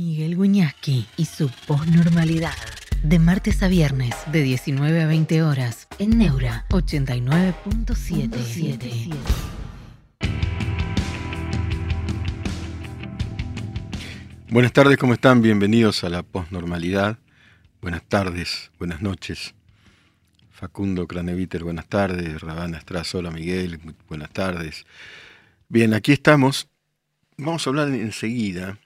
Miguel Guñasqui y su posnormalidad. De martes a viernes, de 19 a 20 horas, en Neura 89.77. Buenas tardes, ¿cómo están? Bienvenidos a la posnormalidad. Buenas tardes, buenas noches. Facundo Craneviter, buenas tardes. Rabana Estraz, hola Miguel, buenas tardes. Bien, aquí estamos. Vamos a hablar enseguida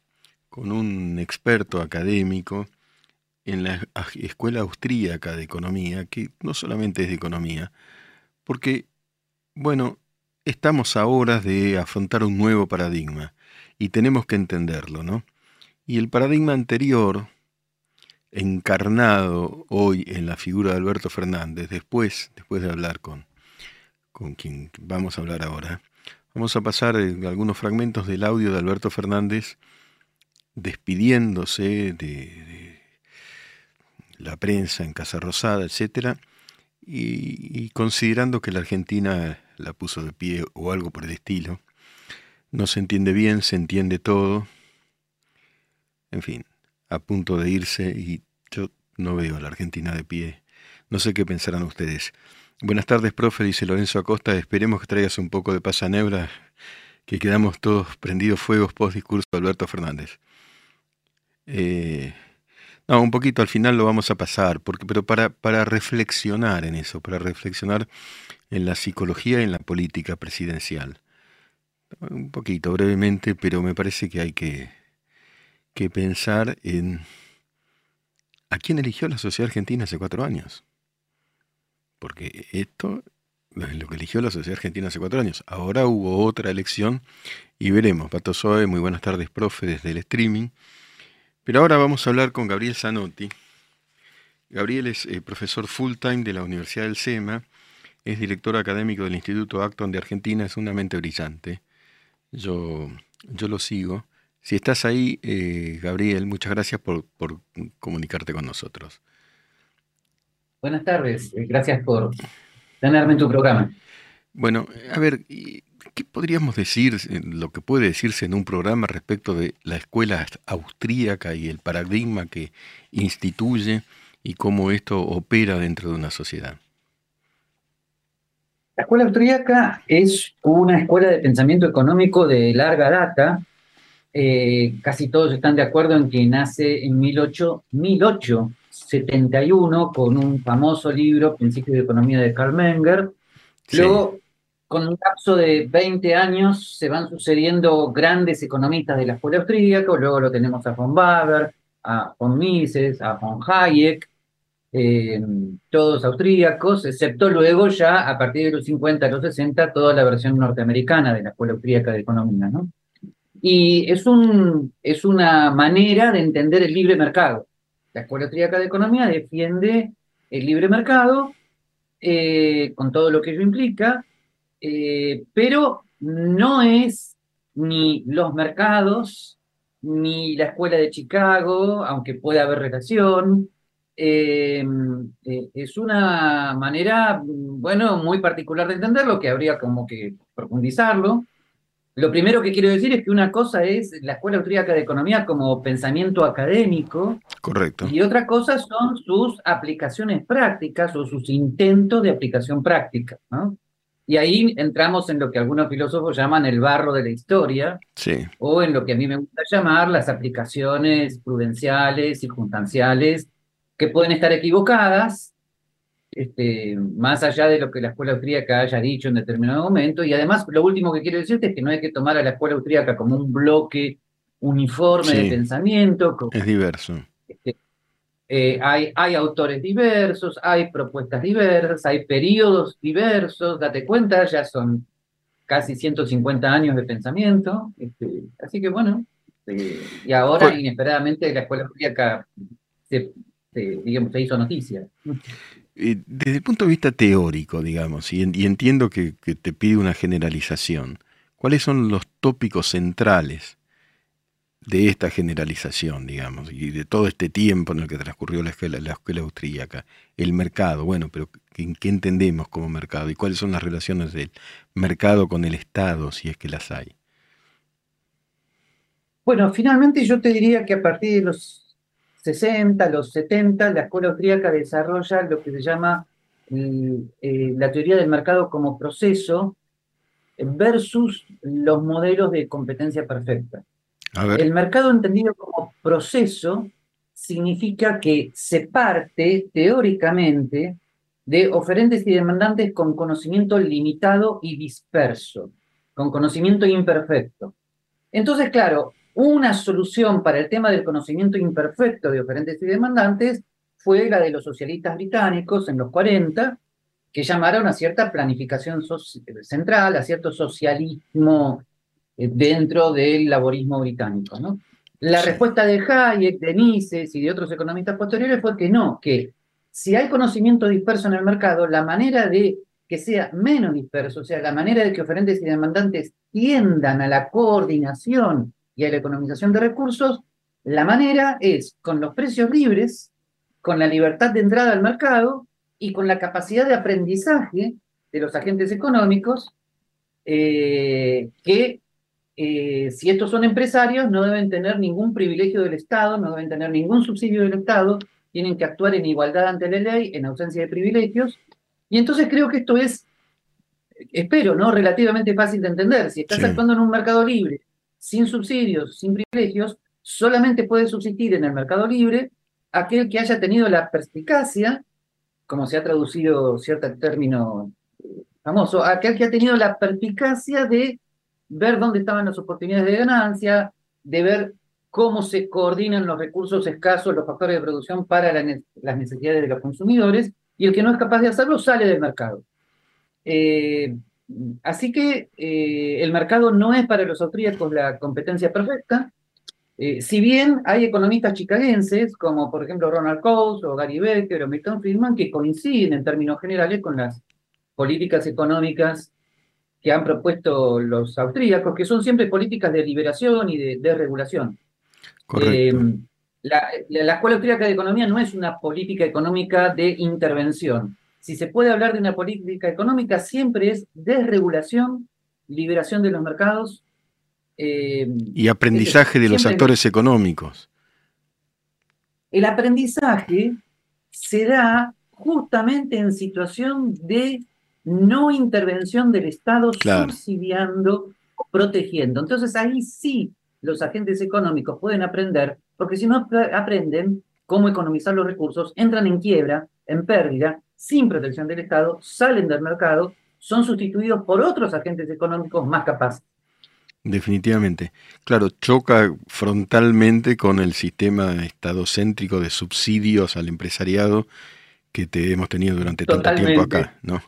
con un experto académico en la Escuela Austríaca de Economía, que no solamente es de economía, porque, bueno, estamos a horas de afrontar un nuevo paradigma y tenemos que entenderlo, ¿no? Y el paradigma anterior, encarnado hoy en la figura de Alberto Fernández, después, después de hablar con, con quien vamos a hablar ahora, vamos a pasar algunos fragmentos del audio de Alberto Fernández despidiéndose de, la prensa en Casa Rosada, etc., y, considerando que la Argentina la puso de pie o algo por el estilo. No se entiende bien, se entiende todo. En fin, a punto de irse y yo no veo a la Argentina de pie. No sé qué pensarán ustedes. Buenas tardes, profe, dice Lorenzo Acosta. Esperemos que traigas un poco de paz a Nebra, que quedamos todos prendidos fuegos post discurso de Alberto Fernández. Eh, no, un poquito al final lo vamos a pasar, porque, pero para, para reflexionar en eso, para reflexionar en la psicología y en la política presidencial. Un poquito, brevemente, pero me parece que hay que, que pensar en a quién eligió la sociedad argentina hace cuatro años. Porque esto es lo que eligió la sociedad argentina hace cuatro años. Ahora hubo otra elección y veremos. Pato Soe, muy buenas tardes, profe, desde el streaming. Pero ahora vamos a hablar con Gabriel Zanotti. Gabriel es eh, profesor full time de la Universidad del SEMA, es director académico del Instituto Acton de Argentina, es una mente brillante. Yo, yo lo sigo. Si estás ahí, eh, Gabriel, muchas gracias por, por, comunicarte con nosotros. Buenas tardes, eh, gracias por tenerme en tu programa. Bueno, a ver, ¿Qué podríamos decir, lo que puede decirse en un programa respecto de la escuela austríaca y el paradigma que instituye y cómo esto opera dentro de una sociedad? La escuela austríaca es una escuela de pensamiento económico de larga data. Eh, casi todos están de acuerdo en que nace en 1871 con un famoso libro, Principios de Economía de Karl Menger. Luego con un lapso de 20 años se van sucediendo grandes economistas de la escuela austríaca, luego lo tenemos a von Baber, a von Mises, a von Hayek, eh, todos austríacos, excepto luego ya a partir de los 50 a los 60 toda la versión norteamericana de la escuela austríaca de economía, ¿no? Y es, un, es una manera de entender el libre mercado. La escuela austríaca de economía defiende el libre mercado eh, con todo lo que ello implica, eh, pero no es ni los mercados, ni la escuela de Chicago, aunque pueda haber relación. Eh, eh, es una manera, bueno, muy particular de entenderlo, que habría como que profundizarlo. Lo primero que quiero decir es que una cosa es la Escuela Austríaca de Economía como pensamiento académico. Correcto. Y otra cosa son sus aplicaciones prácticas o sus intentos de aplicación práctica. ¿no? Y ahí entramos en lo que algunos filósofos llaman el barro de la historia, o en lo que a mí me gusta llamar las aplicaciones prudenciales, circunstanciales, que pueden estar equivocadas, este, más allá de lo que la escuela austríaca haya dicho en determinado momento. Y además, lo último que quiero decirte es que no hay que tomar a la escuela austríaca como un bloque uniforme de pensamiento. es diverso. Este, eh, hay, hay, autores diversos, hay propuestas diversas, hay periodos diversos, date cuenta, ya son casi 150 años de pensamiento, este, así que bueno, este, y ahora pues inesperadamente la escuela austríaca se, digamos, se hizo noticia. Desde el punto de vista teórico, digamos, y, y entiendo que, que te pide una generalización, ¿cuáles son los tópicos centrales de esta generalización, digamos, y de todo este tiempo en el que transcurrió la escuela, la escuela austríaca, el mercado, bueno, pero ¿qué, entendemos como mercado? ¿Y cuáles son las relaciones del mercado con el Estado, si es que las hay? Bueno, finalmente yo te diría que a partir de los 60, los 70, la escuela austríaca desarrolla lo que se llama eh, la teoría del mercado como proceso versus los modelos de competencia perfecta. El mercado entendido como proceso significa que se parte teóricamente de oferentes y demandantes con conocimiento limitado y disperso, con conocimiento imperfecto. Entonces, claro, una solución para el tema del conocimiento imperfecto de oferentes y demandantes fue la de los socialistas británicos en los 40, que llamaron a cierta planificación central, a cierto socialismo dentro del laborismo británico. ¿no? La respuesta de Hayek, de Mises y de otros economistas posteriores fue que no, que si hay conocimiento disperso en el mercado, la manera de que sea menos disperso, o sea, la manera de que oferentes y demandantes tiendan a la coordinación y a la economización de recursos, la manera es con los precios libres, con la libertad de entrada al mercado y con la capacidad de aprendizaje de los agentes económicos, eh, que eh, si estos son empresarios no deben tener ningún privilegio del Estado, no deben tener ningún subsidio del Estado, tienen que actuar en igualdad ante la ley, en ausencia de privilegios. Y entonces creo que esto es, espero, ¿no? Relativamente fácil de entender. Si estás actuando en un mercado libre, sin subsidios, sin privilegios, solamente puede subsistir en el mercado libre aquel que haya tenido la perspicacia, como se ha traducido cierto término famoso, aquel que ha tenido la perspicacia de ver dónde estaban las oportunidades de ganancia, de ver cómo se coordinan los recursos escasos, los factores de producción para las necesidades de los consumidores, y el que no es capaz de hacerlo sale del mercado. Eh, así que eh, el mercado no es para los austríacos la competencia perfecta, eh, si bien hay economistas chicagenses, como por ejemplo Ronald Coase o Gary Becker o Milton Friedman, que coinciden en términos generales con las políticas económicas que han propuesto los austríacos, que son siempre políticas de liberación y de, de regulación. Eh, la, Escuela Austríaca de Economía no es una política económica de intervención. Si se puede hablar de una política económica, siempre es desregulación, liberación de los mercados. Eh, y aprendizaje de los actores económicos. El aprendizaje se da justamente en situación de no intervención del Estado subsidiando, protegiendo. Entonces ahí sí los agentes económicos pueden aprender, porque si no aprenden cómo economizar los recursos, entran en quiebra, en pérdida, sin protección del Estado, salen del mercado, son sustituidos por otros agentes económicos más capaces. Definitivamente. Claro, choca frontalmente con el sistema estadocéntrico de subsidios al empresariado que te hemos tenido durante tanto tiempo acá, ¿no?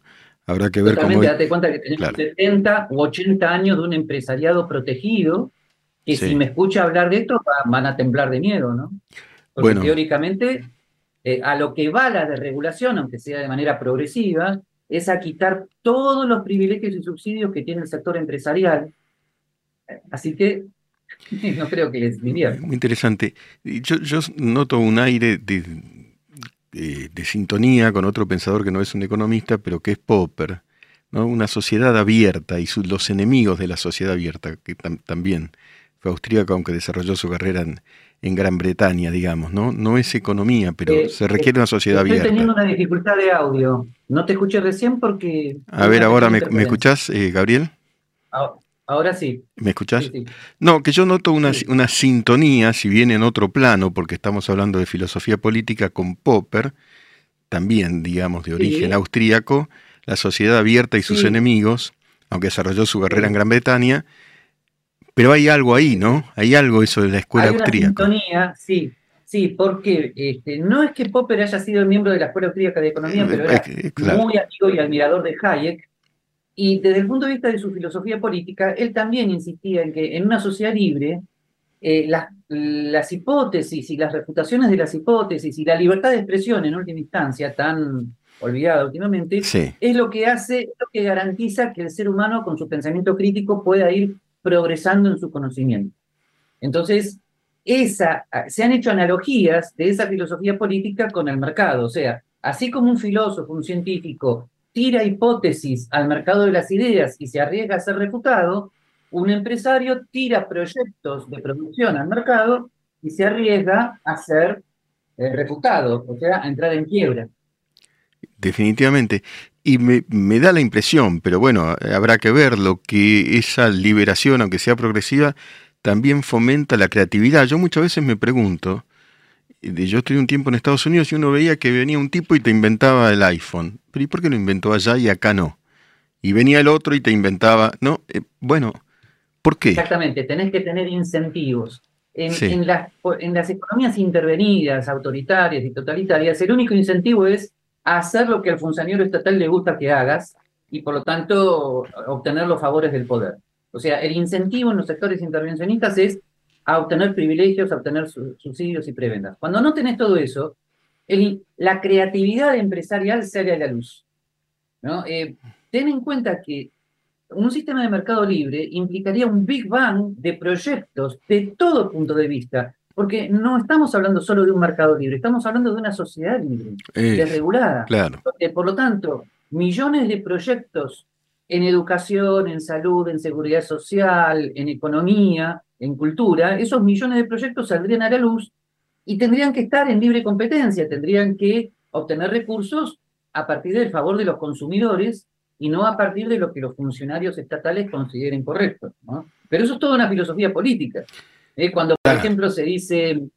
Habrá que ver cómo... Date cuenta que tenemos 70 u 80 años de un empresariado protegido que si me escucha hablar de esto van a temblar de miedo, ¿no? Porque teóricamente eh, a lo que va la desregulación, aunque sea de manera progresiva, es a quitar todos los privilegios y subsidios que tiene el sector empresarial. Así que no creo que les divierta. Muy interesante. Yo, yo noto un aire de, de, sintonía con otro pensador que no es un economista, pero que es Popper. ¿no? Una sociedad abierta y los enemigos de la sociedad abierta, que también fue austríaco, aunque desarrolló su carrera en, Gran Bretaña, digamos, ¿no? No es economía, pero eh, se requiere una sociedad abierta. Estoy teniendo una dificultad de audio. No te escuché recién porque... A ver, ahora me, ¿me escuchás, eh, Gabriel? Ahora, sí. ¿Me escuchás? No, que yo noto una, una, sintonía, si bien en otro plano, porque estamos hablando de filosofía política con Popper, también, digamos, de origen austríaco, la sociedad abierta y sus enemigos, aunque desarrolló su carrera en Gran Bretaña, pero hay algo ahí, ¿no? Hay algo eso de la escuela hay austríaca. Una sintonía, sí, sí, porque este, no es que Popper haya sido miembro de la escuela austríaca de economía, eh, pero era eh, muy amigo y admirador de Hayek. Y desde el punto de vista de su filosofía política, él también insistía en que en una sociedad libre, eh, las, las, hipótesis y las refutaciones de las hipótesis y la libertad de expresión en última instancia, tan olvidada últimamente, es lo que hace, lo que garantiza que el ser humano con su pensamiento crítico pueda ir progresando en su conocimiento. Entonces, esa, se han hecho analogías de esa filosofía política con el mercado. O sea, así como un filósofo, un científico, tira hipótesis al mercado de las ideas y se arriesga a ser refutado, un empresario tira proyectos de producción al mercado y se arriesga a ser eh, refutado, o sea, a entrar en quiebra. Definitivamente. Y me, me, da la impresión, pero bueno, habrá que verlo, que esa liberación, aunque sea progresiva, también fomenta la creatividad. Yo muchas veces me pregunto, yo estoy un tiempo en Estados Unidos y uno veía que venía un tipo y te inventaba el iPhone. Pero ¿y por qué lo inventó allá y acá no? Y venía el otro y te inventaba, ¿no? Eh, bueno, ¿por qué? Exactamente, tenés que tener incentivos. En, las, en las economías intervenidas, autoritarias y totalitarias, el único incentivo es hacer lo que al funcionario estatal le gusta que hagas y por lo tanto obtener los favores del poder. O sea, el incentivo en los sectores intervencionistas es a obtener privilegios, a obtener subsidios y prebendas. Cuando no tenés todo eso, la creatividad empresarial sale a la luz. ¿no? Eh, ten en cuenta que un sistema de mercado libre implicaría un Big Bang de proyectos de todo punto de vista, porque no estamos hablando solo de un mercado libre, estamos hablando de una sociedad libre, desregulada. Claro. Por lo tanto, millones de proyectos en educación, en salud, en seguridad social, en economía, en cultura, esos millones de proyectos saldrían a la luz y tendrían que estar en libre competencia, tendrían que obtener recursos a partir del favor de los consumidores y no a partir de lo que los funcionarios estatales consideren correcto. Pero eso es toda una filosofía política. ¿eh? Cuando, por ejemplo, se dice, eh,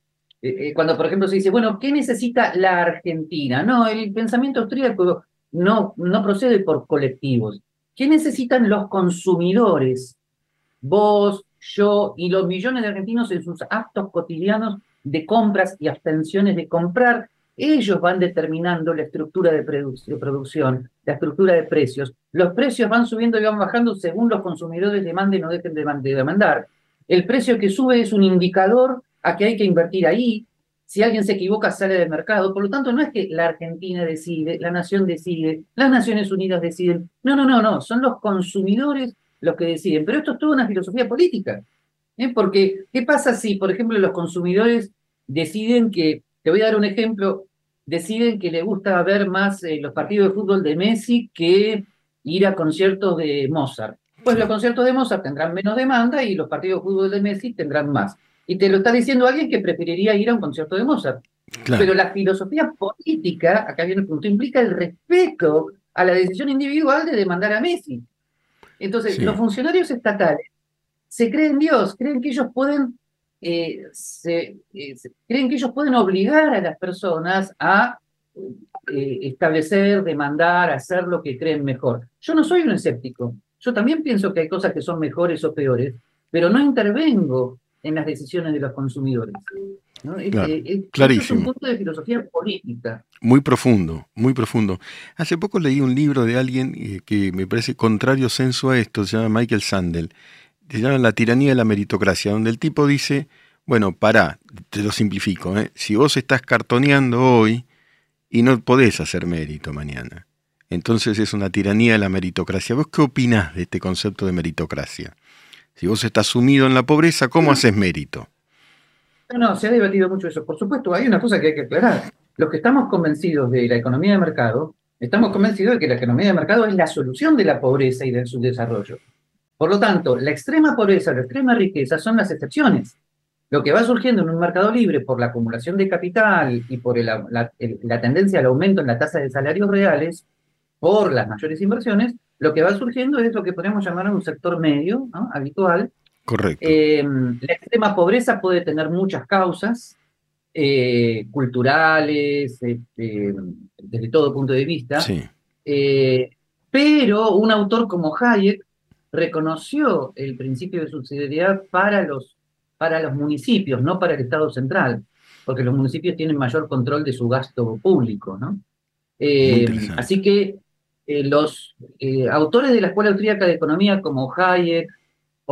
eh, cuando, por ejemplo, se dice, bueno, ¿qué necesita la Argentina? No, el pensamiento austríaco no, no procede por colectivos. ¿Qué necesitan los consumidores? Vos, yo y los millones de argentinos en sus actos cotidianos de compras y abstenciones de comprar, ellos van determinando la estructura de, producción, la estructura de precios. Los precios van subiendo y van bajando según los consumidores demanden o dejen de demandar. El precio que sube es un indicador a que hay que invertir ahí, si alguien se equivoca, sale del mercado. Por lo tanto, no es que la Argentina decide, la nación decide, las Naciones Unidas deciden. No, no, no, no. Son los consumidores los que deciden. Pero esto es toda una filosofía política. ¿eh? Porque, ¿qué pasa si, por ejemplo, los consumidores deciden que, te voy a dar un ejemplo, deciden que le gusta ver más eh, los partidos de fútbol de Messi que ir a conciertos de Mozart? Pues los conciertos de Mozart tendrán menos demanda y los partidos de fútbol de Messi tendrán más. Y te lo está diciendo alguien que preferiría ir a un concierto de Mozart. Pero la filosofía política, acá viene el punto, implica el respeto a la decisión individual de demandar a Messi. Entonces, los funcionarios estatales se creen Dios, creen que ellos pueden, eh, eh, creen que ellos pueden obligar a las personas a eh, establecer, demandar, hacer lo que creen mejor. Yo no soy un escéptico. Yo también pienso que hay cosas que son mejores o peores, pero no intervengo en las decisiones de los consumidores. Clarísimo. Es un punto de filosofía política. Muy profundo, muy profundo. Hace poco leí un libro de alguien eh, que me parece contrario senso a esto, se llama Michael Sandel. Se llama La tiranía de la meritocracia, donde el tipo dice, bueno, pará, te lo simplifico, ¿eh? si vos estás cartoneando hoy y no podés hacer mérito mañana, entonces es una tiranía de la meritocracia. ¿Vos qué opinás de este concepto de meritocracia? Si vos estás sumido en la pobreza, ¿cómo haces mérito? No, no, se ha debatido mucho eso. Por supuesto, hay una cosa que hay que aclarar. Los que estamos convencidos de la economía de mercado, estamos convencidos de que la economía de mercado es la solución de la pobreza y del subdesarrollo. Por lo tanto, la extrema pobreza, la extrema riqueza son las excepciones. Lo que va surgiendo en un mercado libre por la acumulación de capital y por la, la tendencia al aumento en la tasa de salarios reales, por las mayores inversiones, lo que va surgiendo es lo que podemos llamar un sector medio, habitual. Correcto. Eh, la extrema pobreza puede tener muchas causas, eh, culturales, este, desde todo punto de vista. Sí. Eh, pero un autor como Hayek reconoció el principio de subsidiariedad para los, para los municipios, no para el Estado central, porque los municipios tienen mayor control de su gasto público, ¿no? así que eh, los eh, autores de la Escuela Austríaca de Economía como Hayek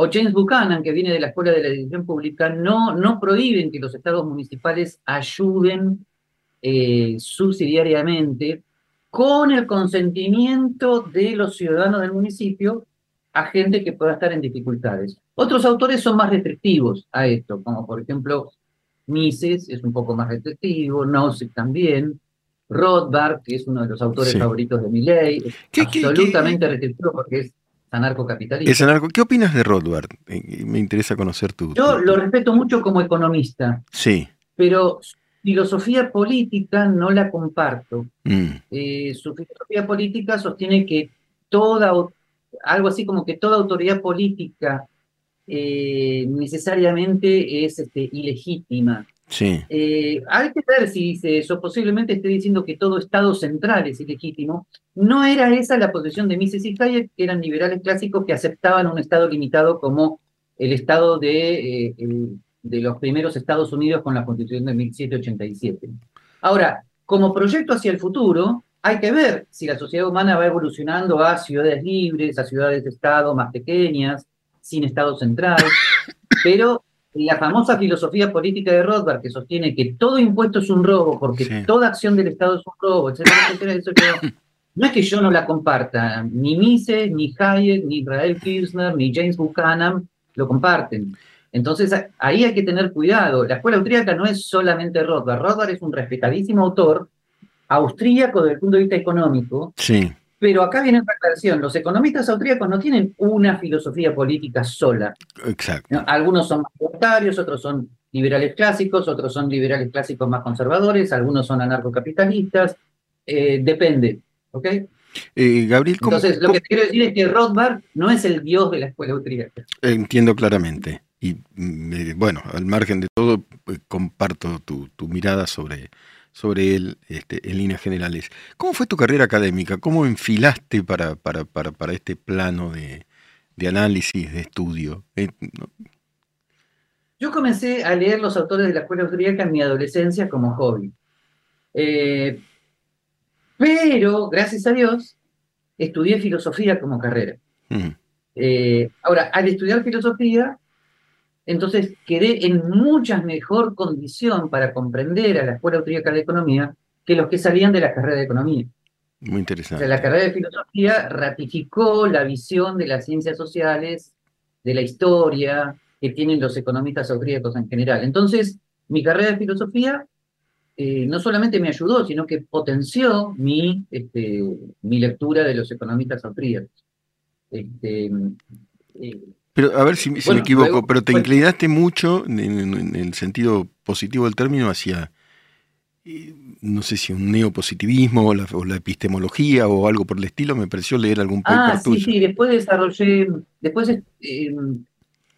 o James Buchanan, que viene de la Escuela de la Decisión Pública, no, no prohíben que los estados municipales ayuden eh, subsidiariamente con el consentimiento de los ciudadanos del municipio a gente que pueda estar en dificultades. Otros autores son más restrictivos a esto, como por ejemplo Mises es un poco más restrictivo, Nozick también, Rothbard, que es uno de los autores favoritos de mi ley, absolutamente restrictivo porque es anarcocapitalista. Es anarco. ¿Qué opinas de Rothbard? Eh, me interesa conocer tu. Yo lo respeto mucho como economista. Sí. Pero su filosofía política no la comparto. Mm. Eh, su filosofía política sostiene que toda, algo así como que toda autoridad política eh, necesariamente es este, ilegítima. Sí. Eh, hay que ver si dice eso, posiblemente esté diciendo que todo Estado central es ilegítimo. No era esa la posición de Mises y Hayek, que eran liberales clásicos que aceptaban un Estado limitado como el Estado de, eh, de los primeros Estados Unidos con la Constitución de 1787. Ahora, como proyecto hacia el futuro, hay que ver si la sociedad humana va evolucionando a ciudades libres, a ciudades-estado más pequeñas, sin Estado central, pero la famosa filosofía política de Rothbard que sostiene que todo impuesto es un robo porque toda acción del Estado es un robo, etcétera, etcétera, no es que yo no la comparta, ni Mises, ni Hayek, ni Israel Kirchner, ni James Buchanan lo comparten. Entonces ahí hay que tener cuidado. La escuela austríaca no es solamente Rothbard. Rothbard es un respetadísimo autor austríaco desde el punto de vista económico. Sí. Pero acá viene otra aclaración. Los economistas austríacos no tienen una filosofía política sola. Exacto. Algunos son más libertarios, otros son liberales clásicos, otros son liberales clásicos más conservadores, algunos son anarcocapitalistas. Eh, depende. ¿Ok? Eh, Gabriel, Entonces, lo que quiero decir es que Rothbard no es el dios de la escuela austríaca. Entiendo claramente. Y mm, bueno, al margen de todo, pues, comparto tu, tu mirada sobre, sobre él este, en líneas generales. ¿Cómo fue tu carrera académica? ¿Cómo enfilaste para, para, para, para este plano de, de, análisis, de estudio? Eh, Yo comencé a leer los autores de la escuela austríaca en mi adolescencia como hobby. Eh, pero, gracias a Dios, estudié filosofía como carrera. mm. Eh, ahora, al estudiar filosofía, entonces quedé en mucha mejor condición para comprender a la Escuela Austríaca de Economía que los que salían de la carrera de Economía. Muy interesante. O sea, la carrera de Filosofía ratificó la visión de las ciencias sociales, de la historia que tienen los economistas austríacos en general. Entonces, mi carrera de Filosofía eh, no solamente me ayudó, sino que potenció mi, este, mi lectura de los economistas austríacos. Este, eh, pero a ver si, si me equivoco, pero te inclinaste mucho en, en, el sentido positivo del término hacia, no sé si un neopositivismo o la, o la, epistemología o algo por el estilo, me pareció leer algún paper ah. Sí, sí, después desarrollé, después eh,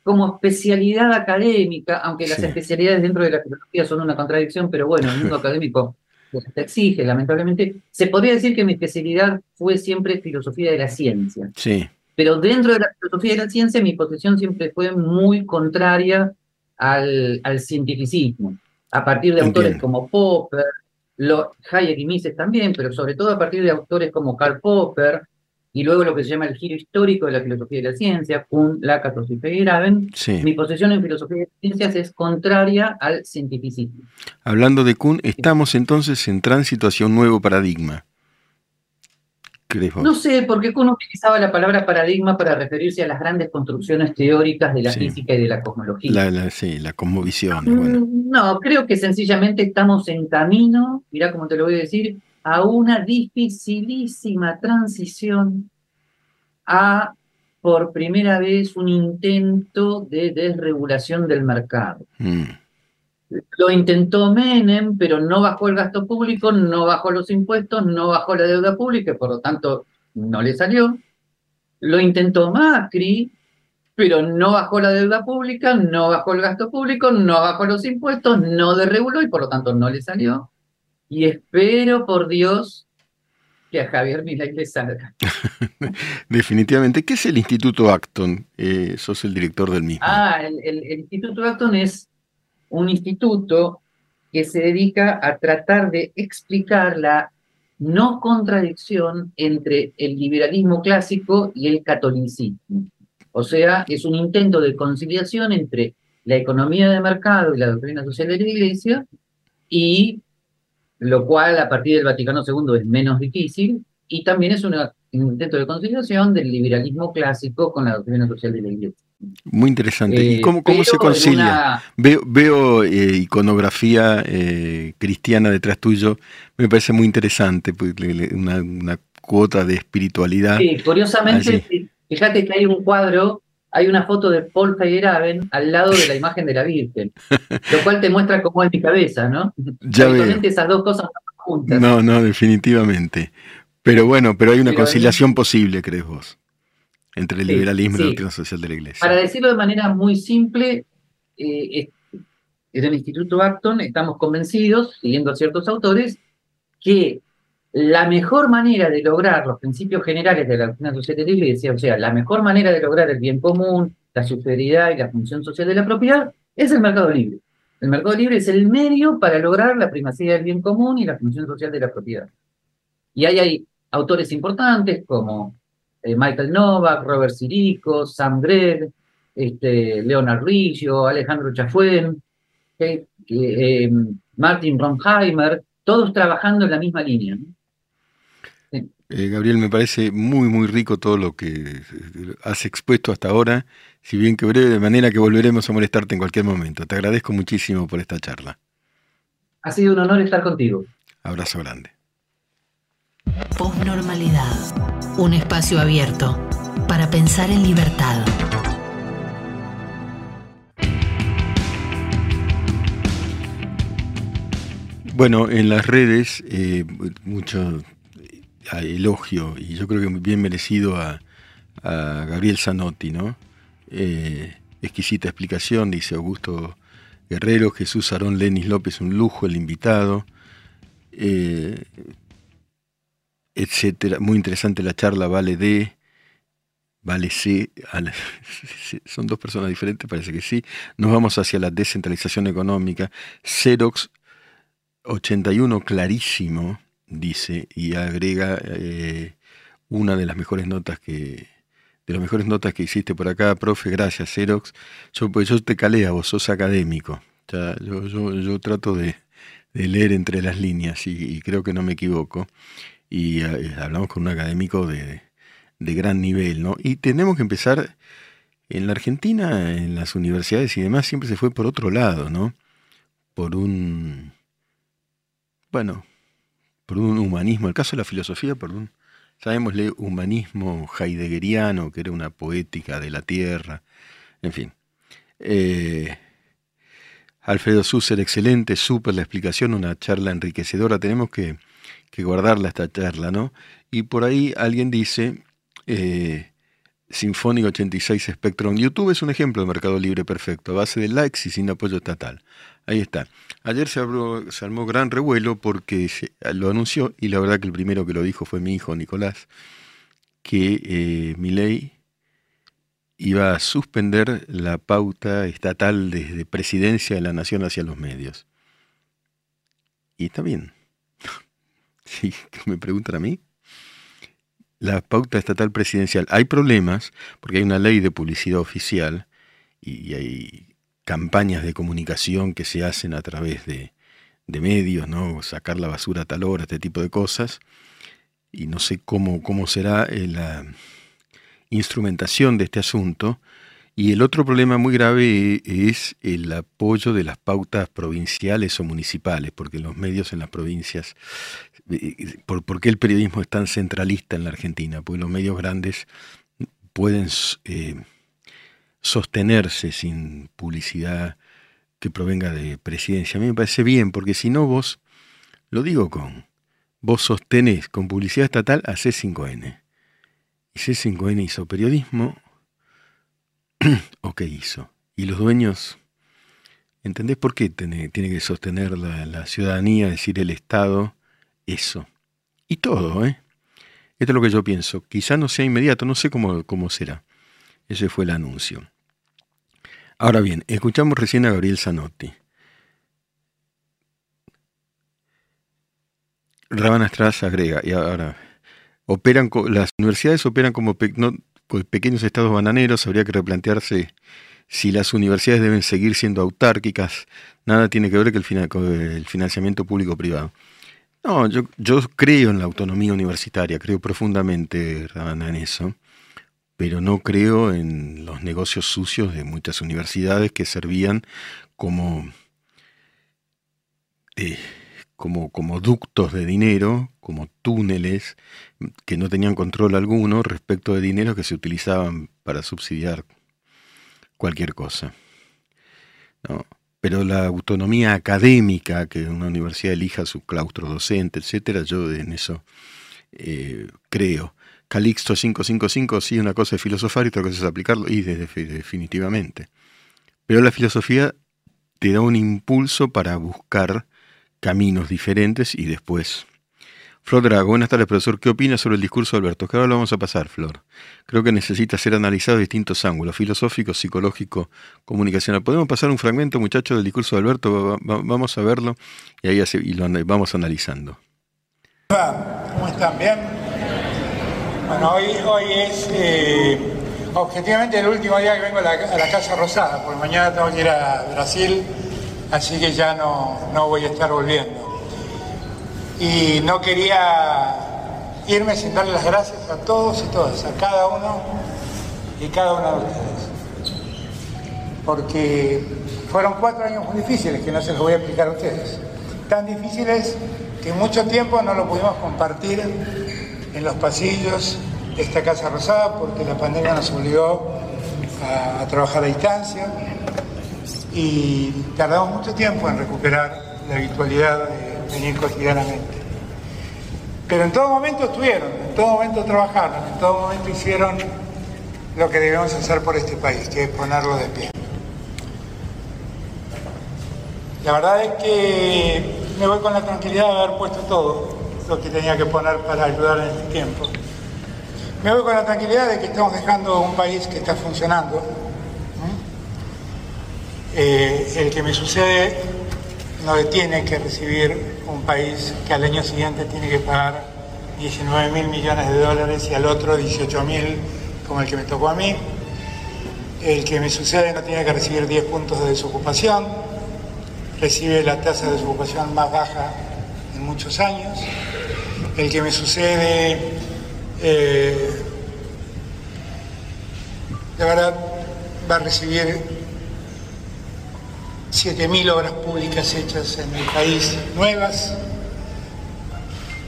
como especialidad académica, aunque las sí. especialidades dentro de la filosofía son una contradicción, pero bueno, el mundo académico te exige, lamentablemente, se podría decir que mi especialidad fue siempre filosofía de la ciencia. Sí. Pero dentro de la filosofía de la ciencia, mi posición siempre fue muy contraria al, al cientificismo. A partir de Entiendo. autores como Popper, lo, Hayek y Mises también, pero sobre todo a partir de autores como Karl Popper, y luego lo que se llama el giro histórico de la filosofía de la ciencia, Kuhn, Lakatos y Feyerabend, Sí. mi posición en filosofía de las ciencias es contraria al cientificismo. Hablando de Kuhn, estamos entonces en tránsito hacia un nuevo paradigma. No sé, porque Kuhn utilizaba la palabra paradigma para referirse a las grandes construcciones teóricas de la Sí. física y de la cosmología. La, la- sí, la cosmovisión. Bueno. Mm, No, creo que sencillamente estamos en camino, mirá cómo te lo voy a decir, a una dificilísima transición a, por primera vez, un intento de desregulación del mercado. Mm, Lo intentó Menem, pero no bajó el gasto público, no bajó los impuestos, no bajó la deuda pública, y por lo tanto no le salió. Lo intentó Macri, pero no bajó la deuda pública, no bajó el gasto público, no bajó los impuestos, no desreguló y por lo tanto no le salió. Y espero por Dios que a Javier Milei le salga. Definitivamente. ¿Qué es el Instituto Acton? Eh, sos el director del mismo. Ah, el, el- el Instituto Acton es un instituto que se dedica a tratar de explicar la no contradicción entre el liberalismo clásico y el catolicismo. O sea, es un intento de conciliación entre la economía de mercado y la doctrina social de la Iglesia, y lo cual a partir del Vaticano II es menos difícil, y también es un intento de conciliación del liberalismo clásico con la doctrina social de la Iglesia. Muy interesante. ¿Y Eh, cómo, cómo se concilia? una- Veo, veo eh, iconografía eh, cristiana detrás tuyo. Me parece muy interesante. pues, Una, una cuota de espiritualidad. Sí, curiosamente, Allí. Fíjate que hay un cuadro, hay una foto de Paul Feyerabend al lado de la imagen de la Virgen, lo cual te muestra cómo es mi cabeza, ¿no? Ya veo. esas dos cosas juntas. No, no, definitivamente. Pero bueno, pero hay una conciliación posible, crees vos, entre el liberalismo y la doctrina social de la Iglesia. Para decirlo de manera muy simple, eh, desde el Instituto Acton estamos convencidos, siguiendo a ciertos autores, que la mejor manera de lograr los principios generales de la doctrina social de la Iglesia, o sea, la mejor manera de lograr el bien común, la subsidiariedad y la función social de la propiedad, es el mercado libre. El mercado libre es el medio para lograr la primacía del bien común y la función social de la propiedad. Y ahí hay autores importantes como eh, Michael Novak, Robert Sirico, Sam Gregg, este, Leonard Riggio, Alejandro Chafuen, eh, Martin Ronheimer, todos trabajando en la misma línea. Eh, Gabriel, me parece muy, muy rico todo lo que has expuesto hasta ahora, si bien que breve, de manera que volveremos a molestarte en cualquier momento. Te agradezco muchísimo por esta charla. Ha sido un honor estar contigo. Abrazo grande. Postnormalidad. Un espacio abierto para pensar en libertad. Bueno, en las redes, eh, mucho elogio, y yo creo que bien merecido a, Gabriel Zanotti, ¿no? Eh, exquisita explicación, dice Augusto Guerrero, Jesús Aarón Lenis López, un lujo el invitado, eh, etcétera. Muy interesante la charla, vale D, vale C, son dos personas diferentes, parece que sí. Nos vamos hacia la descentralización económica. Xerox 81, clarísimo dice, y agrega eh, una de las mejores notas que, de las mejores notas que hiciste por acá, profe, gracias, Xerox. Yo, pues yo te calea, vos sos académico. yo, yo, trato de, leer entre las líneas y, creo que no me equivoco. Y eh, hablamos con un académico de, de gran nivel, ¿no? Y tenemos que empezar, en la Argentina, en las universidades y demás, siempre se fue por otro lado, ¿no? Por un, bueno, por un humanismo, el caso de la filosofía, por un, sabemosle, humanismo heideggeriano, que era una poética de la tierra, en fin. Eh, Alfredo Susser, excelente, súper la explicación, una charla enriquecedora, tenemos que, guardarla esta charla, ¿no? Y por ahí alguien dice, eh, Sinfónico 86 Spectrum, YouTube es un ejemplo de mercado libre perfecto, a base de likes y sin apoyo estatal. Ahí está. Ayer se, armó gran revuelo porque se, lo anunció, y la verdad que el primero que lo dijo fue mi hijo Nicolás, que eh, mi ley iba a suspender la pauta estatal desde presidencia de la nación hacia los medios. Y está bien. Sí, me preguntan a mí. La pauta estatal presidencial. Hay problemas porque hay una ley de publicidad oficial y hay campañas de comunicación que se hacen a través de, medios, ¿no? Sacar la basura a tal hora, este tipo de cosas. Y no sé cómo, cómo será eh, la instrumentación de este asunto. Y el otro problema muy grave es el apoyo de las pautas provinciales o municipales, porque los medios en las provincias, eh, ¿por, qué el periodismo es tan centralista en la Argentina? Porque los medios grandes pueden eh, sostenerse sin publicidad que provenga de presidencia. A mí me parece bien, porque si no vos, lo digo con, vos sostenés con publicidad estatal a C5N. Y C5N hizo periodismo, ¿o qué hizo? Y los dueños, ¿entendés por qué tiene, tiene que sostener la, ciudadanía, decir el Estado, eso? Y todo, ¿eh? Esto es lo que yo pienso. Quizá no sea inmediato, no sé cómo, cómo será. Ese fue el anuncio. Ahora bien, escuchamos recién a Gabriel Zanotti. Rabana Strass agrega, y ahora, operan, las universidades operan como pequeños estados bananeros, habría que replantearse si las universidades deben seguir siendo autárquicas, nada tiene que ver con el financiamiento público-privado. No, yo, yo creo en la autonomía universitaria, creo profundamente, Rabana, en eso pero no creo en los negocios sucios de muchas universidades que servían como, como, como ductos de dinero, como túneles que no tenían control alguno respecto de dinero que se utilizaban para subsidiar cualquier cosa. Pero la autonomía académica, que una universidad elija su claustro docente, etcétera, yo en eso eh, creo. Calixto 555, sí, una cosa es filosofar y otra cosa es aplicarlo, y definitivamente. Pero la filosofía te da un impulso para buscar caminos diferentes y después. Flor Drago, buenas tardes, profesor. ¿Qué opina sobre el discurso de Alberto? Que ahora lo vamos a pasar, Flor. Creo que necesita ser analizado de distintos ángulos, filosófico, psicológico, comunicacional. ¿Podemos pasar un fragmento, muchachos, del discurso de Alberto? vamos a verlo y ahí y lo vamos analizando. ¿Cómo están? ¿Bien? Bueno, hoy, hoy es eh, objetivamente el último día que vengo a la, Casa Rosada, porque mañana tengo que ir a Brasil, así que ya no, no voy a estar volviendo. Y no quería irme sin darle las gracias a todos y todas, a cada uno y cada una de ustedes. Porque fueron cuatro años muy difíciles, que no se los voy a explicar a ustedes. Tan difíciles que mucho tiempo no lo pudimos compartir en los pasillos de esta Casa Rosada porque la pandemia nos obligó a, trabajar a distancia y tardamos mucho tiempo en recuperar la habitualidad de venir cotidianamente. Pero en todo momento estuvieron, en todo momento trabajaron, en todo momento hicieron lo que debemos hacer por este país, que es ponerlo de pie. La verdad es que me voy con la tranquilidad de haber puesto todo lo que tenía que poner para ayudar en este tiempo. Me voy con la tranquilidad de que estamos dejando un país que está funcionando. Eh, el que me sucede no tiene que recibir un país que al año siguiente tiene que pagar 19 mil millones de dólares y al otro 18 mil como el que me tocó a mí. El que me sucede no tiene que recibir 10 puntos de desocupación, recibe la tasa de desocupación más baja en muchos años. El que me sucede, eh, verdad, va a recibir 7.000 obras públicas hechas en el país nuevas,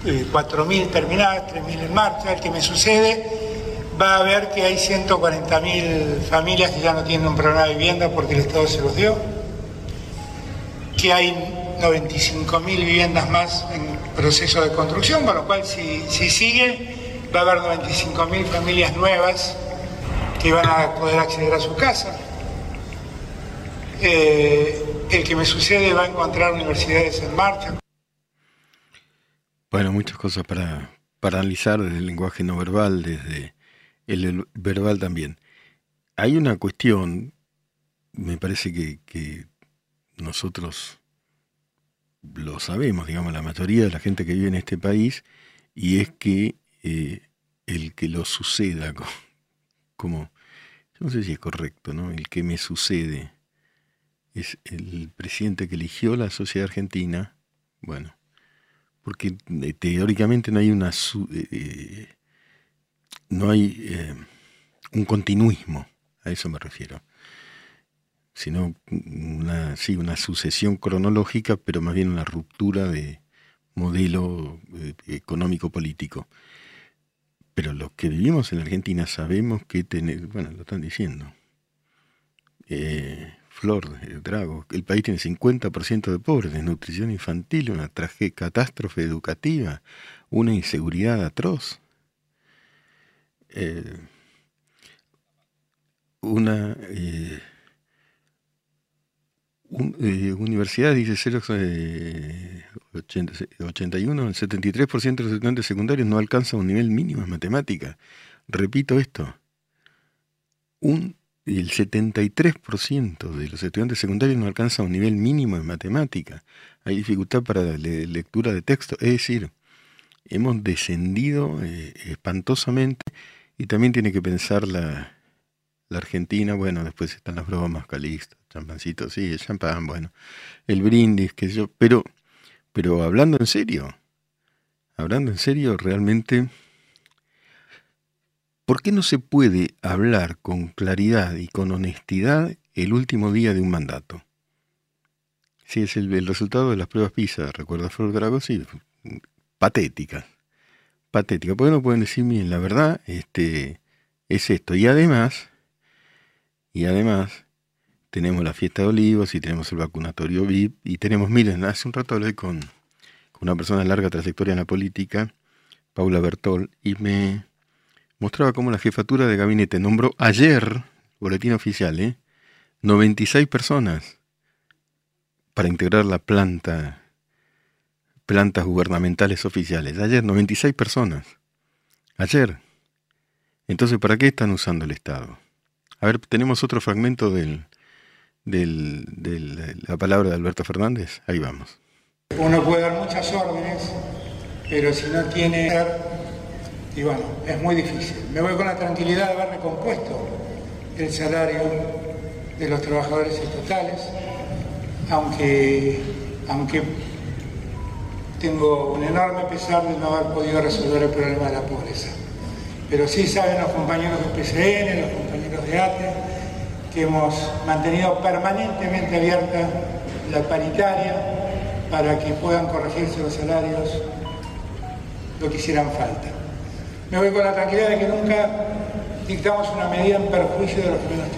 4.000 eh, terminadas, 3.000 en marcha. El que me sucede va a ver que hay 140.000 familias que ya no tienen un programa de vivienda porque el Estado se los dio que hay 95.000 viviendas más en proceso de construcción, con lo cual si, sigue va a haber 95.000 familias nuevas que van a poder acceder a su casa. Eh, el que me sucede va a encontrar universidades en marcha. Bueno, muchas cosas para, analizar desde el lenguaje no verbal, desde el verbal también. Hay una cuestión, me parece que, que nosotros lo sabemos, digamos, la mayoría de la gente que vive en este país, y es que eh, el que lo suceda, como, yo no sé si es correcto, ¿no? El que me sucede es el presidente que eligió la sociedad argentina, bueno, porque eh, teóricamente no hay una eh, no hay un continuismo, a eso me refiero sino una, sí, una sucesión cronológica, pero más bien una ruptura de modelo eh, económico-político. Pero los que vivimos en Argentina sabemos que tener, bueno, lo están diciendo. Eh, Flor, el Drago, el país tiene 50% de pobres, desnutrición infantil, una tragedia, catástrofe educativa, una inseguridad atroz. Eh, una eh, universidad dice 081, el 73% de los estudiantes secundarios no alcanza un nivel mínimo en matemática. Repito esto, un, el 73% de los estudiantes secundarios no alcanza un nivel mínimo en matemática. Hay dificultad para la lectura de texto, es decir, hemos descendido eh, espantosamente y también tiene que pensar la, la Argentina, bueno, después están las bromas, Calixto, champancito, sí, el champán, bueno, el brindis, que yo, pero, pero hablando en serio, hablando en serio, realmente, ¿por qué no se puede hablar con claridad y con honestidad el último día de un mandato? Sí, es el, resultado de las pruebas PISA, recuerda Flor Drago, sí, patética. Patética, porque no pueden decir bien la verdad, este, es esto. Y además, y además, tenemos la fiesta de olivos y tenemos el vacunatorio VIP y tenemos, miren, hace un rato hablé con, con una persona de larga trayectoria en la política, Paula Bertol, y me mostraba cómo la jefatura de gabinete nombró ayer, boletín oficial, ¿eh? 96 personas para integrar la planta, plantas gubernamentales oficiales. Ayer 96 personas. Ayer. Entonces, ¿para qué están usando el Estado? A ver, tenemos otro fragmento del, del, de la palabra de Alberto Fernández. Ahí vamos. Uno puede dar muchas órdenes, pero si no tiene... Y bueno, es muy difícil. Me voy con la tranquilidad de haber recompuesto el salario de los trabajadores estatales, aunque, aunque tengo un enorme pesar de no haber podido resolver el problema de la pobreza. Pero sí saben los compañeros de PCN, los compañeros de ATE, que hemos mantenido permanentemente abierta la paritaria para que puedan corregirse los salarios lo que hicieran falta. Me voy con la tranquilidad de que nunca dictamos una medida en perjuicio de los que menos.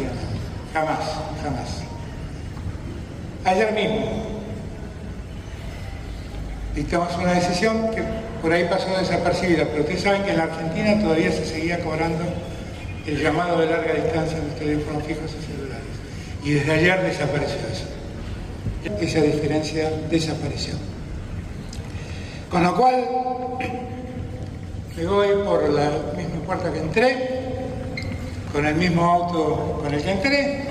Jamás, jamás. Ayer mismo dictamos una decisión que por ahí pasó desapercibida, pero ustedes saben que en la Argentina todavía se seguía cobrando el llamado de larga distancia en los teléfonos fijos y celulares. Y desde ayer desapareció eso. Esa diferencia desapareció. Con lo cual, me voy por la misma puerta que entré, con el mismo auto con el que entré,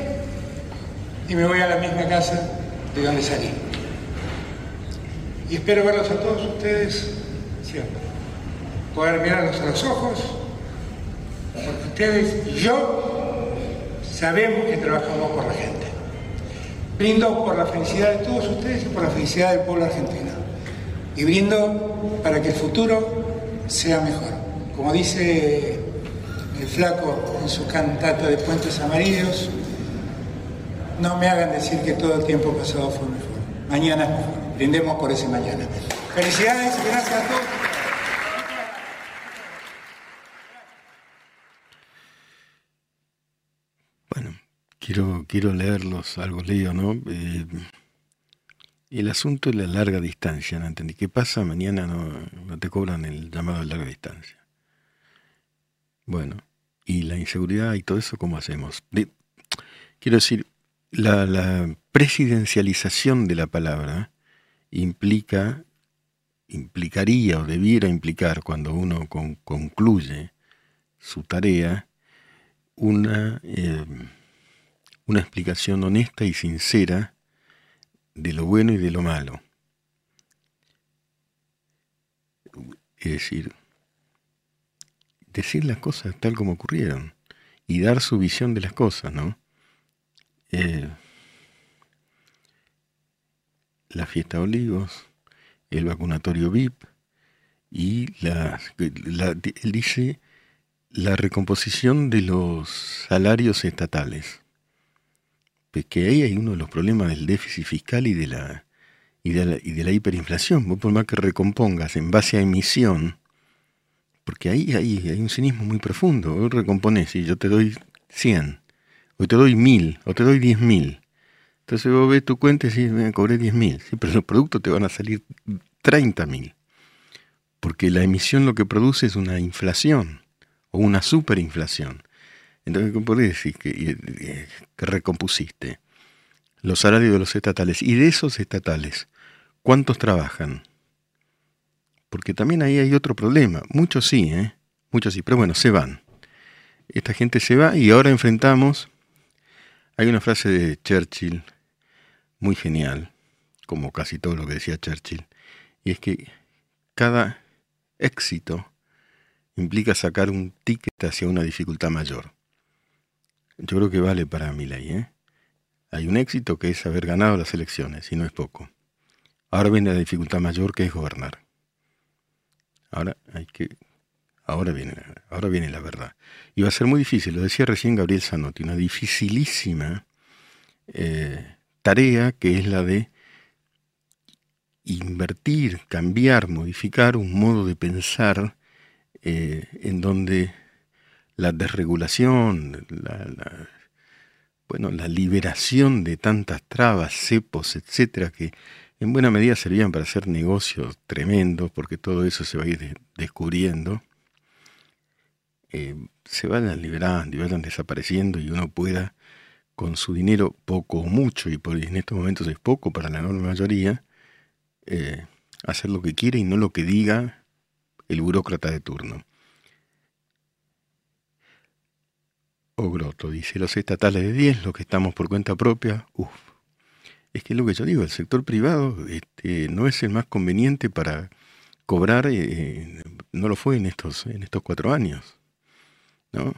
y me voy a la misma casa de donde salí. Y espero verlos a todos ustedes siempre. Poder mirarlos a los ojos, porque ustedes y yo sabemos que trabajamos por la gente. Brindo por la felicidad de todos ustedes y por la felicidad del pueblo argentino. Y brindo para que el futuro sea mejor. Como dice el flaco en su cantata de Puentes Amarillos, no me hagan decir que todo el tiempo pasado fue mejor. Mañana es mejor. Brindemos por ese mañana. Felicidades gracias a todos. Bueno, quiero, quiero leerlos, algo leído, ¿no? Eh, el asunto es la larga distancia, ¿no entendí? ¿Qué pasa? Mañana no, te cobran el llamado de larga distancia. Bueno, y la inseguridad y todo eso, ¿cómo hacemos? quiero decir, la, presidencialización de la palabra implica, implicaría o debiera implicar, cuando uno concluye su tarea, una, eh, una explicación honesta y sincera de lo bueno y de lo malo. Es decir, decir las cosas tal como ocurrieron y dar su visión de las cosas, ¿no? Eh, la fiesta de olivos, el vacunatorio VIP y la, él dice la recomposición de los salarios estatales que ahí hay uno de los problemas del déficit fiscal y de la, y de la, y de la hiperinflación. Vos por más que recompongas en base a emisión, porque ahí, ahí hay un cinismo muy profundo. Vos recomponés y yo te doy 100, o te doy 1000, o te doy 10.000. Entonces vos ves tu cuenta y decís, me cobré 10.000. Sí, pero los productos te van a salir 30.000. Porque la emisión lo que produce es una inflación o una superinflación. Entonces, ¿cómo podés decir que, que recompusiste los salarios de los estatales? Y de esos estatales, ¿cuántos trabajan? Porque también ahí hay otro problema. Muchos sí, ¿eh? Muchos sí, pero bueno, se van. Esta gente se va y ahora enfrentamos... Hay una frase de Churchill muy genial, como casi todo lo que decía Churchill, y es que cada éxito implica sacar un ticket hacia una dificultad mayor. Yo creo que vale para mi ley. ¿eh? Hay un éxito que es haber ganado las elecciones, y no es poco. Ahora viene la dificultad mayor que es gobernar. Ahora hay que. Ahora viene, ahora viene la verdad. Y va a ser muy difícil, lo decía recién Gabriel Zanotti, una dificilísima eh, tarea que es la de invertir, cambiar, modificar un modo de pensar eh, en donde la desregulación, la, bueno, la liberación de tantas trabas, cepos, etcétera, que en buena medida servían para hacer negocios tremendos, porque todo eso se va a ir descubriendo, eh, se vayan liberando y vayan desapareciendo y uno pueda, con su dinero poco o mucho, y por, en estos momentos es poco para la enorme mayoría, eh, hacer lo que quiere y no lo que diga el burócrata de turno. O Groto dice, los estatales de 10, los que estamos por cuenta propia, uff. Es que lo que yo digo, el sector privado este, no es el más conveniente para cobrar, eh, no lo fue en estos, en estos cuatro años. ¿no?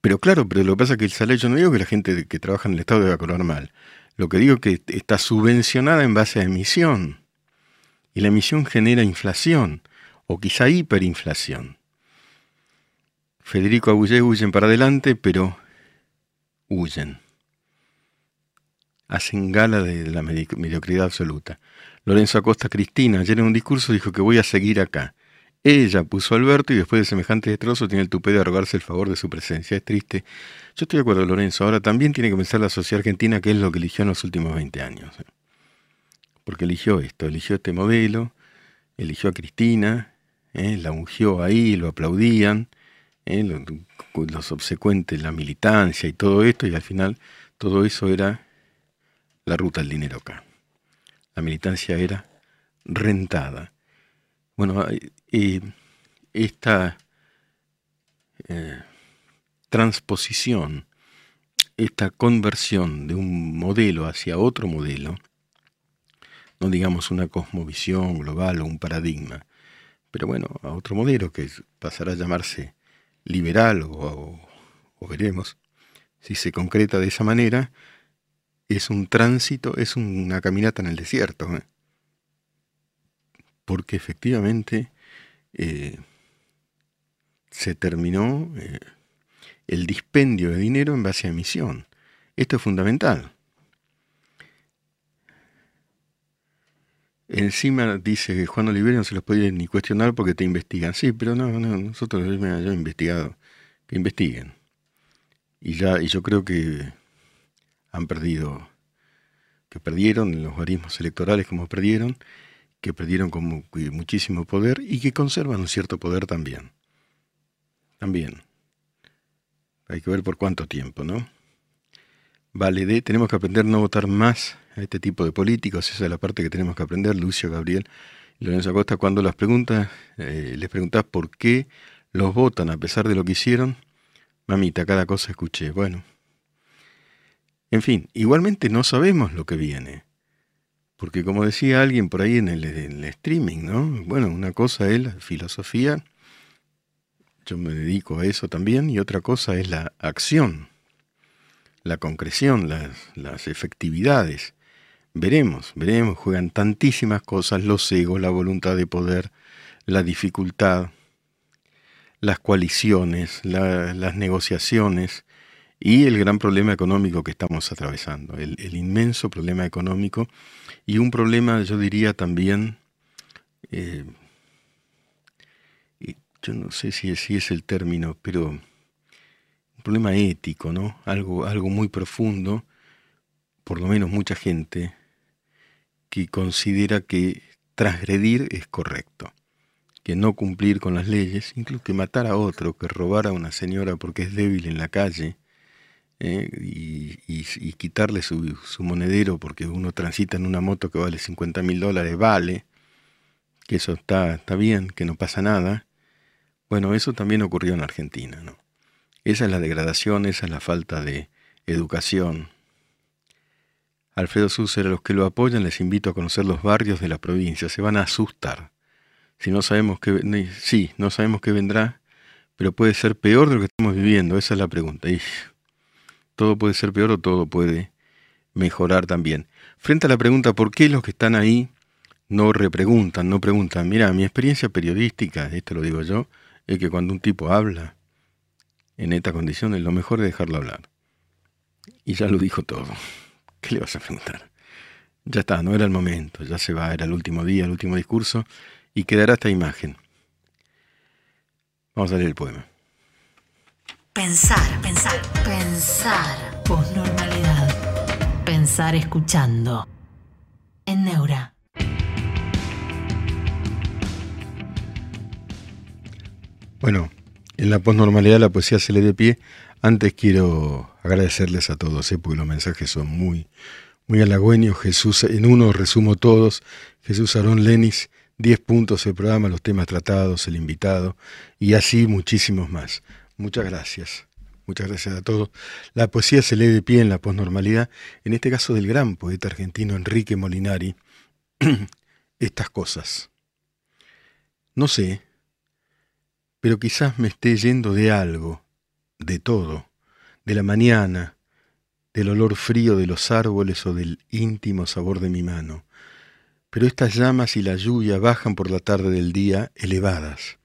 Pero claro, pero lo que pasa es que el salario, yo no digo que la gente que trabaja en el Estado deba cobrar mal. Lo que digo es que está subvencionada en base a emisión. Y la emisión genera inflación, o quizá hiperinflación. Federico Agullé huyen para adelante, pero huyen. Hacen gala de la mediocridad absoluta. Lorenzo Acosta Cristina, ayer en un discurso dijo que voy a seguir acá. Ella puso a Alberto y después de semejante destrozo tiene el tupé de arrogarse el favor de su presencia. Es triste. Yo estoy de acuerdo, Lorenzo. Ahora también tiene que pensar la sociedad argentina, que es lo que eligió en los últimos 20 años. Porque eligió esto, eligió este modelo, eligió a Cristina, ¿eh? la ungió ahí, lo aplaudían, ¿eh? los, subsecuentes, la militancia y todo esto, y al final todo eso era la ruta del dinero acá. La militancia era rentada. Bueno, eh, esta transposición, esta conversión de un modelo hacia otro modelo, no digamos una cosmovisión global o un paradigma, pero bueno, a otro modelo que pasará a llamarse liberal o, veremos si se concreta de esa manera, es un tránsito, es una caminata en el desierto. ¿eh? Porque efectivamente eh, se terminó eh, el dispendio de dinero en base a emisión. Esto es fundamental. Encima dice que Juan Oliveira no se los puede ni cuestionar porque te investigan. Sí, pero no, no nosotros yo he investigado. Que investiguen. Y ya, y yo creo que han perdido, que perdieron los barismos electorales como perdieron, que perdieron como muchísimo poder y que conservan un cierto poder también. También. Hay que ver por cuánto tiempo, ¿no? Vale, de, tenemos que aprender a no votar más a este tipo de políticos, esa es la parte que tenemos que aprender, Lucio, Gabriel Lorenzo Acosta, cuando las preguntas, eh, les preguntás por qué los votan a pesar de lo que hicieron, mamita, cada cosa escuché, bueno. En fin, igualmente no sabemos lo que viene, porque como decía alguien por ahí en el, en el streaming, ¿no? Bueno, una cosa es la filosofía, yo me dedico a eso también, y otra cosa es la acción la concreción, las, las, efectividades. Veremos, veremos, juegan tantísimas cosas, los egos, la voluntad de poder, la dificultad, las coaliciones, las negociaciones y el gran problema económico que estamos atravesando, el, inmenso problema económico y un problema, yo diría también, eh, yo no sé si, si es el término, pero problema ético, ¿no? Algo, algo muy profundo, por lo menos mucha gente que considera que transgredir es correcto, que no cumplir con las leyes, incluso que matar a otro, que robar a una señora porque es débil en la calle eh, y, quitarle su, monedero porque uno transita en una moto que vale 50 mil dólares, vale, que eso está, está bien, que no pasa nada. Bueno, eso también ocurrió en Argentina, ¿no? Esa es la degradación, esa es la falta de educación, Alfredo Susser, a los que lo apoyan les invito a conocer los barrios de la provincia, se van a asustar. Si no sabemos qué, sí, no sabemos qué vendrá, pero puede ser peor de lo que estamos viviendo, esa es la pregunta. Y todo puede ser peor o todo puede mejorar también. Frente a la pregunta por qué los que están ahí no repreguntan, no preguntan, mira, mi experiencia periodística, esto lo digo yo, es que cuando un tipo habla en estas condiciones, lo mejor es dejarlo hablar. Y ya lo dijo todo. ¿Qué le vas a preguntar? Ya está, no era el momento, ya se va, era el último día, el último discurso, y quedará esta imagen. Vamos a leer el poema. Pensar, pensar, pensar. Posnormalidad. Pensar escuchando. En Neura. Bueno, en la posnormalidad la poesía se le de pie. Antes quiero agradecerles a todos, ¿eh? porque los mensajes son muy, muy halagüeños. Jesús, en uno resumo todos. Jesús Aarón Lenis, 10 puntos el programa, los temas tratados, el invitado, y así muchísimos más. Muchas gracias. Muchas gracias a todos. La poesía se lee de pie en la posnormalidad, en este caso del gran poeta argentino Enrique Molinari. Estas cosas. No sé, pero quizás me esté yendo de algo, de todo, de la mañana, del olor frío de los árboles o del íntimo sabor de mi mano. Pero estas llamas y la lluvia bajan por la tarde del día elevadas,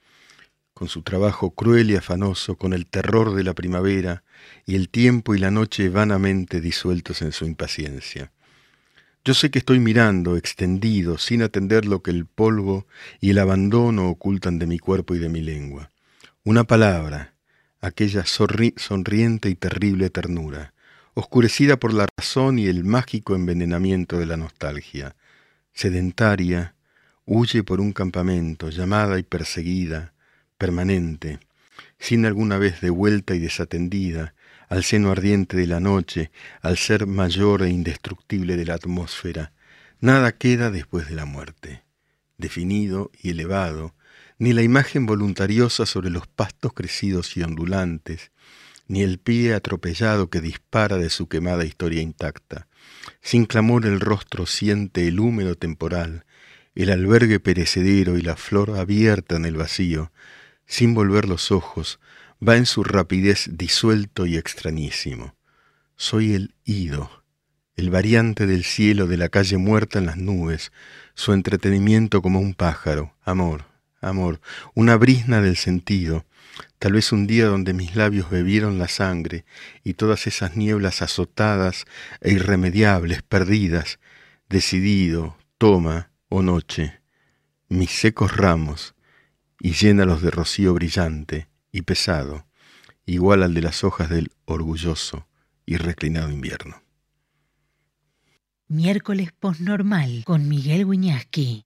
con su trabajo cruel y afanoso, con el terror de la primavera y el tiempo y la noche vanamente disueltos en su impaciencia. Yo sé que estoy mirando, extendido, sin atender lo que el polvo y el abandono ocultan de mi cuerpo y de mi lengua. Una palabra, aquella sonriente y terrible ternura, oscurecida por la razón y el mágico envenenamiento de la nostalgia, sedentaria, huye por un campamento, llamada y perseguida, permanente, sin alguna vez de vuelta y desatendida, al seno ardiente de la noche, al ser mayor e indestructible de la atmósfera, nada queda después de la muerte, definido y elevado, ni la imagen voluntariosa sobre los pastos crecidos y ondulantes, ni el pie atropellado que dispara de su quemada historia intacta. Sin clamor el rostro siente el húmedo temporal, el albergue perecedero y la flor abierta en el vacío, sin volver los ojos, va en su rapidez disuelto y extrañísimo. Soy el ido, el variante del cielo de la calle muerta en las nubes, su entretenimiento como un pájaro, amor, amor, una brisna del sentido, tal vez un día donde mis labios bebieron la sangre y todas esas nieblas azotadas e irremediables, perdidas, decidido, toma, o noche, mis secos ramos, y llénalos de rocío brillante y pesado, igual al de las hojas del orgulloso y reclinado invierno. Miércoles posnormal con Miguel Wiñaski.